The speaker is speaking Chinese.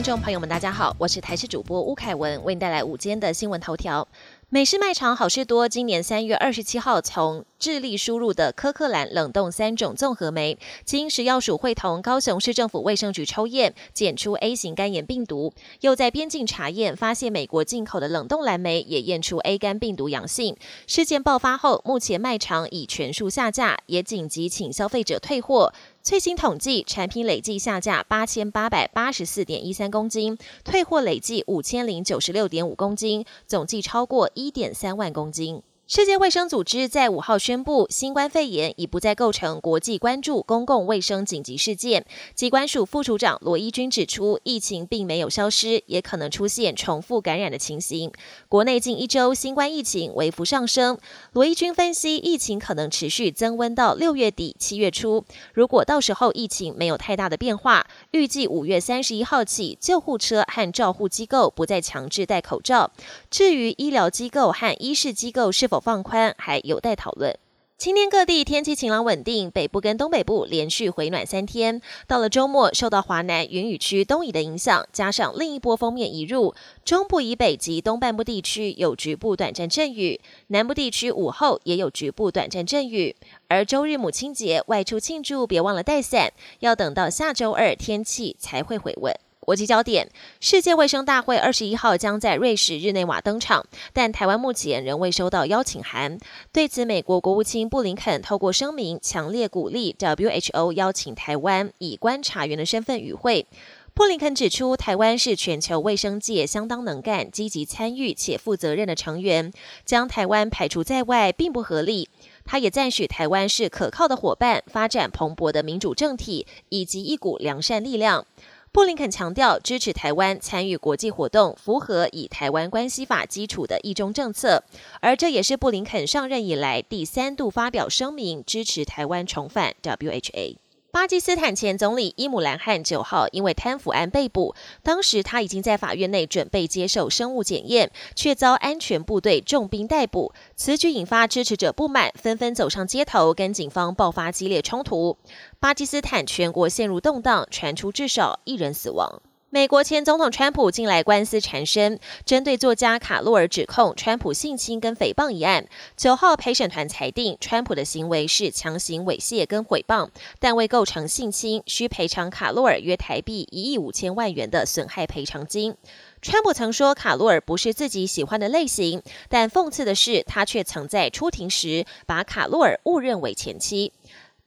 听众朋友们，大家好，我是台视主播吴凯文，为您带来午间的新闻头条。美式卖场好事多今年三月二十七号从智利输入的科克兰冷冻三种综合酶，经食药署会同高雄市政府卫生局抽验，检出 A 型肝炎病毒，又在边境查验发现美国进口的冷冻蓝莓也验出 A 肝病毒阳性。事件爆发后，目前卖场已全数下架，也紧急请消费者退货。最新统计，产品累计下架八千八百八十四点一三公斤，退货累计五千零九十六点五公斤，总计超过一点三万公斤。世界卫生组织在五号宣布，新冠肺炎已不再构成国际关注公共卫生紧急事件。机关署副署长罗伊军指出，疫情并没有消失，也可能出现重复感染的情形。国内近一周新冠疫情微幅上升，罗伊军分析，疫情可能持续增温到六月底七月初。如果到时候疫情没有太大的变化，预计五月三十一号起，救护车和照护机构不再强制戴口罩。至于医疗机构和医事机构是否放宽还有待讨论。今天各地天气晴朗稳定，北部跟东北部连续回暖三天。到了周末，受到华南云雨区东移的影响，加上另一波锋面移入，中部以北及东半部地区有局部短暂阵雨，南部地区午后也有局部短暂阵雨。而周日母亲节外出庆祝，别忘了带伞，要等到下周二天气才会回稳。国际焦点：世界卫生大会二十一号将在瑞士日内瓦登场，但台湾目前仍未收到邀请函。对此，美国国务卿布林肯透过声明，强烈鼓励 WHO 邀请台湾以观察员的身份与会。布林肯指出，台湾是全球卫生界相当能干、积极参与且负责任的成员，将台湾排除在外并不合理。他也赞许台湾是可靠的伙伴，发展蓬勃的民主政体以及一股良善力量。布林肯强调支持台湾参与国际活动，符合以台湾关系法基础的一中政策，而这也是布林肯上任以来第三度发表声明支持台湾重返 WHA。巴基斯坦前总理伊姆兰汗九号因为贪腐案被捕，当时他已经在法院内准备接受生物检验，却遭安全部队重兵逮捕。此举引发支持者不满，纷纷走上街头，跟警方爆发激烈冲突。巴基斯坦全国陷入动荡，传出至少一人死亡。美国前总统川普近来官司缠身，针对作家卡洛尔指控川普性侵跟诽谤一案，九号陪审团裁定川普的行为是强行猥亵跟诽谤，但未构成性侵，需赔偿卡洛尔约台币一亿五千万元的损害赔偿金。川普曾说卡洛尔不是自己喜欢的类型，但讽刺的是，他却曾在出庭时把卡洛尔误认为前妻。